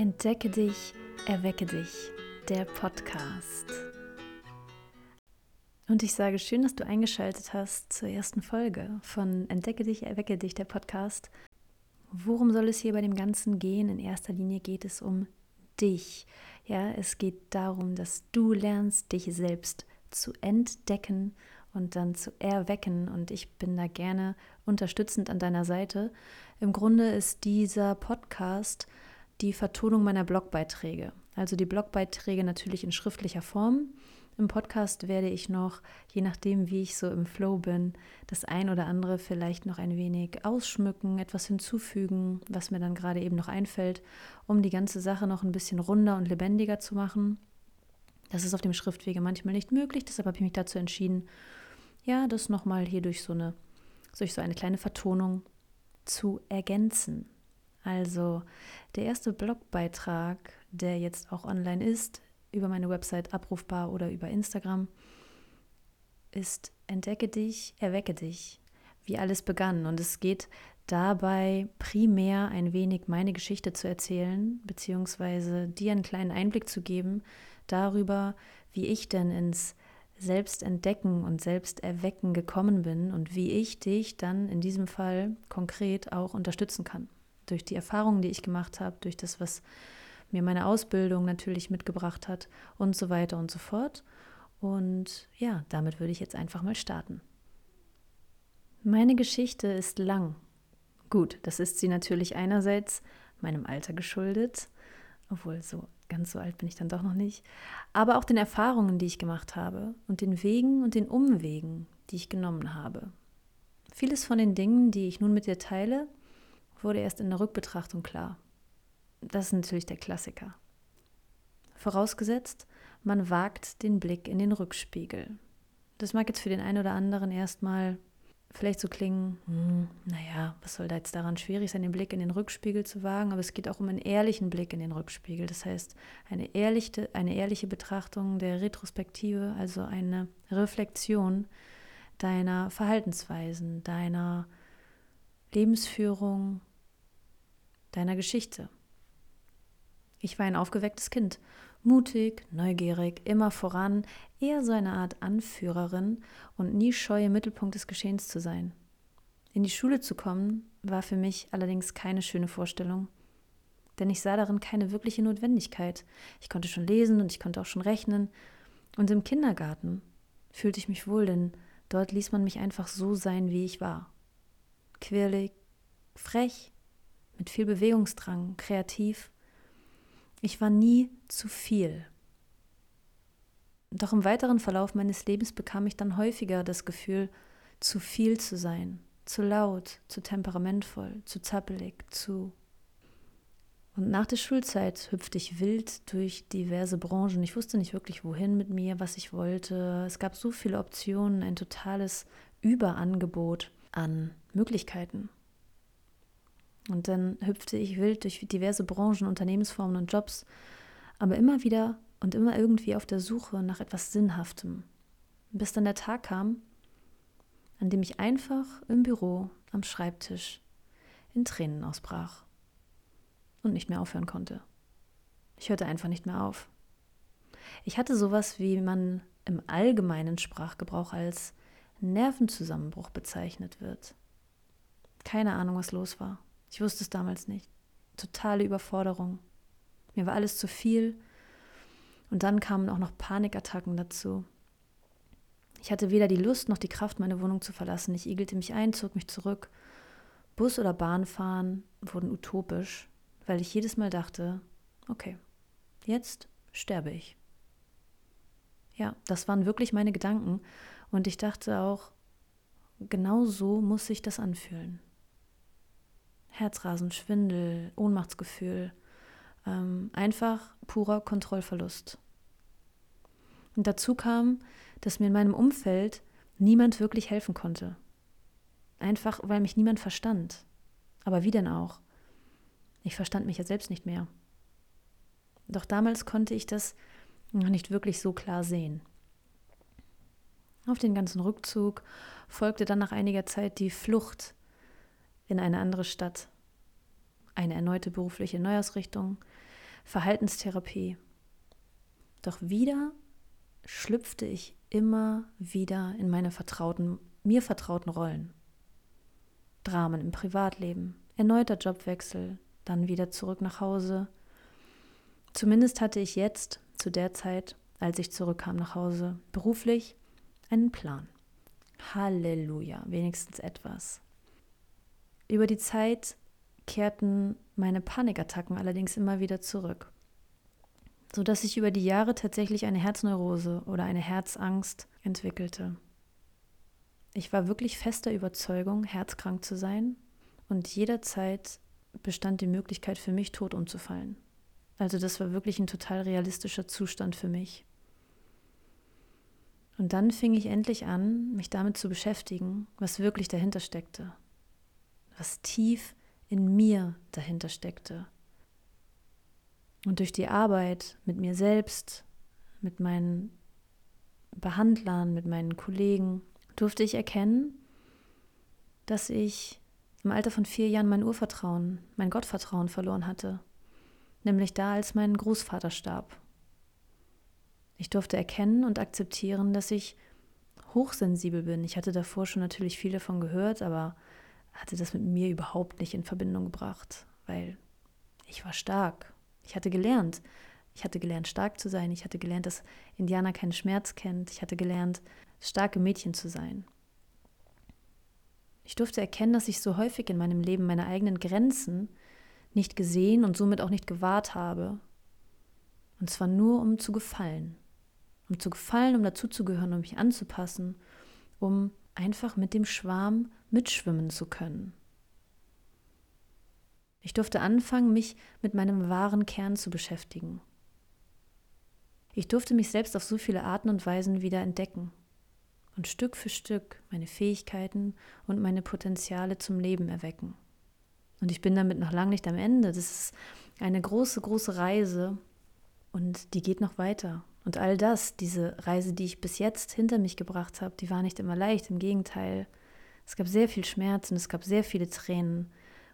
Entdecke dich, erwecke dich, der Podcast. Und ich sage schön, dass du eingeschaltet hast zur ersten Folge von Entdecke dich, erwecke dich, der Podcast. Worum soll es hier bei dem Ganzen gehen? In erster Linie geht es um dich. Ja, es geht darum, dass du lernst, dich selbst zu entdecken und dann zu erwecken. Und ich bin da gerne unterstützend an deiner Seite. Im Grunde ist dieser Podcast die Vertonung meiner Blogbeiträge. Also die Blogbeiträge natürlich in schriftlicher Form. Im Podcast werde ich noch, je nachdem, wie ich so im Flow bin, das ein oder andere vielleicht noch ein wenig ausschmücken, etwas hinzufügen, was mir dann gerade eben noch einfällt, um die ganze Sache noch ein bisschen runder und lebendiger zu machen. Das ist auf dem Schriftwege manchmal nicht möglich, deshalb habe ich mich dazu entschieden, ja, das nochmal hier durch so eine, durch so eine kleine Vertonung zu ergänzen. Also der erste Blogbeitrag, der jetzt auch online ist, über meine Website abrufbar oder über Instagram, ist Entdecke dich, erwecke dich, wie alles begann. Und es geht dabei primär ein wenig meine Geschichte zu erzählen, beziehungsweise dir einen kleinen Einblick zu geben darüber, wie ich denn ins Selbstentdecken und Selbsterwecken gekommen bin und wie ich dich dann in diesem Fall konkret auch unterstützen kann. Durch die Erfahrungen, die ich gemacht habe, durch das, was mir meine Ausbildung natürlich mitgebracht hat und so weiter und so fort. Und ja, damit würde ich jetzt einfach mal starten. Meine Geschichte ist lang. Gut, das ist sie natürlich einerseits meinem Alter geschuldet, obwohl so ganz so alt bin ich dann doch noch nicht, aber auch den Erfahrungen, die ich gemacht habe und den Wegen und den Umwegen, die ich genommen habe. Vieles von den Dingen, die ich nun mit dir teile, wurde erst in der Rückbetrachtung klar. Das ist natürlich der Klassiker. Vorausgesetzt, man wagt den Blick in den Rückspiegel. Das mag jetzt für den einen oder anderen erstmal vielleicht so klingen, hm, naja, was soll da jetzt daran schwierig sein, den Blick in den Rückspiegel zu wagen, aber es geht auch um einen ehrlichen Blick in den Rückspiegel. Das heißt, eine ehrliche, eine ehrliche Betrachtung der Retrospektive, also eine Reflexion deiner Verhaltensweisen, deiner Lebensführung, deiner Geschichte. Ich war ein aufgewecktes Kind Mutig, neugierig, immer voran, eher so eine Art Anführerin und nie scheu im Mittelpunkt des Geschehens zu sein. In die Schule zu kommen, war für mich allerdings keine schöne Vorstellung, denn ich sah darin keine wirkliche Notwendigkeit. Ich konnte schon lesen und ich konnte auch schon rechnen. Und im Kindergarten fühlte ich mich wohl, denn dort ließ man mich einfach so sein, wie ich war. Quirlig, frech, mit viel Bewegungsdrang, kreativ ich war nie zu viel. Doch im weiteren Verlauf meines Lebens bekam ich dann häufiger das Gefühl, zu viel zu sein, zu laut, zu temperamentvoll, zu zappelig, zu. Und nach der Schulzeit hüpfte ich wild durch diverse Branchen. Ich wusste nicht wirklich, wohin mit mir, was ich wollte. Es gab so viele Optionen, ein totales Überangebot an Möglichkeiten. Und dann hüpfte ich wild durch diverse Branchen, Unternehmensformen und Jobs, aber immer wieder und immer irgendwie auf der Suche nach etwas Sinnhaftem. Bis dann der Tag kam, an dem ich einfach im Büro am Schreibtisch in Tränen ausbrach und nicht mehr aufhören konnte. Ich hörte einfach nicht mehr auf. Ich hatte sowas, wie man im allgemeinen Sprachgebrauch als Nervenzusammenbruch bezeichnet wird. Keine Ahnung, was los war. Ich wusste es damals nicht. Totale Überforderung. Mir war alles zu viel. Und dann kamen auch noch Panikattacken dazu. Ich hatte weder die Lust noch die Kraft, meine Wohnung zu verlassen. Ich igelte mich ein, zog mich zurück. Bus oder Bahn fahren wurden utopisch, weil ich jedes Mal dachte, okay, jetzt sterbe ich. Ja, das waren wirklich meine Gedanken. Und ich dachte auch, genau so muss sich das anfühlen. Herzrasen, Schwindel, Ohnmachtsgefühl, ähm, einfach purer Kontrollverlust. Und dazu kam, dass mir in meinem Umfeld niemand wirklich helfen konnte. Einfach, weil mich niemand verstand. Aber wie denn auch? Ich verstand mich ja selbst nicht mehr. Doch damals konnte ich das noch nicht wirklich so klar sehen. Auf den ganzen Rückzug folgte dann nach einiger Zeit die Flucht in eine andere Stadt, eine erneute berufliche Neuausrichtung, Verhaltenstherapie. Doch wieder schlüpfte ich immer wieder in meine vertrauten, mir vertrauten Rollen. Dramen im Privatleben, erneuter Jobwechsel, dann wieder zurück nach Hause. Zumindest hatte ich jetzt, zu der Zeit, als ich zurückkam nach Hause, beruflich einen Plan. Halleluja, wenigstens etwas. Über die Zeit kehrten meine Panikattacken allerdings immer wieder zurück, sodass ich über die Jahre tatsächlich eine Herzneurose oder eine Herzangst entwickelte. Ich war wirklich fester Überzeugung, herzkrank zu sein und jederzeit bestand die Möglichkeit für mich, tot umzufallen. Also das war wirklich ein total realistischer Zustand für mich. Und dann fing ich endlich an, mich damit zu beschäftigen, was wirklich dahinter steckte, was tief in mir dahinter steckte. Und durch die Arbeit mit mir selbst, mit meinen Behandlern, mit meinen Kollegen, durfte ich erkennen, dass ich im Alter von vier Jahren mein Urvertrauen, mein Gottvertrauen verloren hatte. Nämlich da, als mein Großvater starb. Ich durfte erkennen und akzeptieren, dass ich hochsensibel bin. Ich hatte davor schon natürlich viel davon gehört, aber hatte das mit mir überhaupt nicht in Verbindung gebracht, weil ich war stark. Ich hatte gelernt. Ich hatte gelernt, stark zu sein. Ich hatte gelernt, dass Indianer keinen Schmerz kennt. Ich hatte gelernt, starke Mädchen zu sein. Ich durfte erkennen, dass ich so häufig in meinem Leben meine eigenen Grenzen nicht gesehen und somit auch nicht gewahrt habe. Und zwar nur, um zu gefallen. Um zu gefallen, um dazuzugehören, um mich anzupassen, um einfach mit dem Schwarm mitschwimmen zu können. Ich durfte anfangen, mich mit meinem wahren Kern zu beschäftigen. Ich durfte mich selbst auf so viele Arten und Weisen wieder entdecken und Stück für Stück meine Fähigkeiten und meine Potenziale zum Leben erwecken. Und ich bin damit noch lange nicht am Ende. Das ist eine große, große Reise und die geht noch weiter. Und all das, diese Reise, die ich bis jetzt hinter mich gebracht habe, die war nicht immer leicht. Im Gegenteil, es gab sehr viel Schmerz und es gab sehr viele Tränen.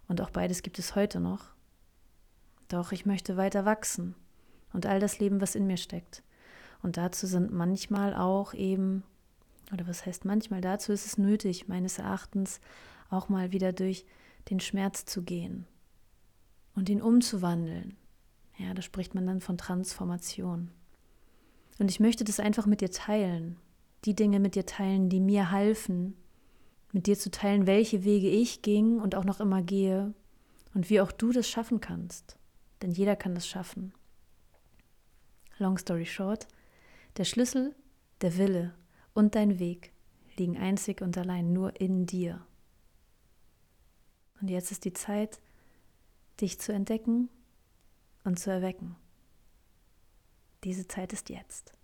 Und auch beides gibt es heute noch. Doch ich möchte weiter wachsen und all das leben, was in mir steckt. Und dazu sind manchmal auch eben oder was heißt manchmal, dazu ist es nötig, meines Erachtens auch mal wieder durch den Schmerz zu gehen und ihn umzuwandeln. Ja, da spricht man dann von Transformation. Und ich möchte das einfach mit dir teilen, die Dinge mit dir teilen, die mir halfen, mit dir zu teilen, welche Wege ich ging und auch noch immer gehe und wie auch du das schaffen kannst. Denn jeder kann das schaffen. Long story short, der Schlüssel, der Wille und dein Weg liegen einzig und allein nur in dir. Und jetzt ist die Zeit, dich zu entdecken und zu erwecken. Diese Zeit ist jetzt.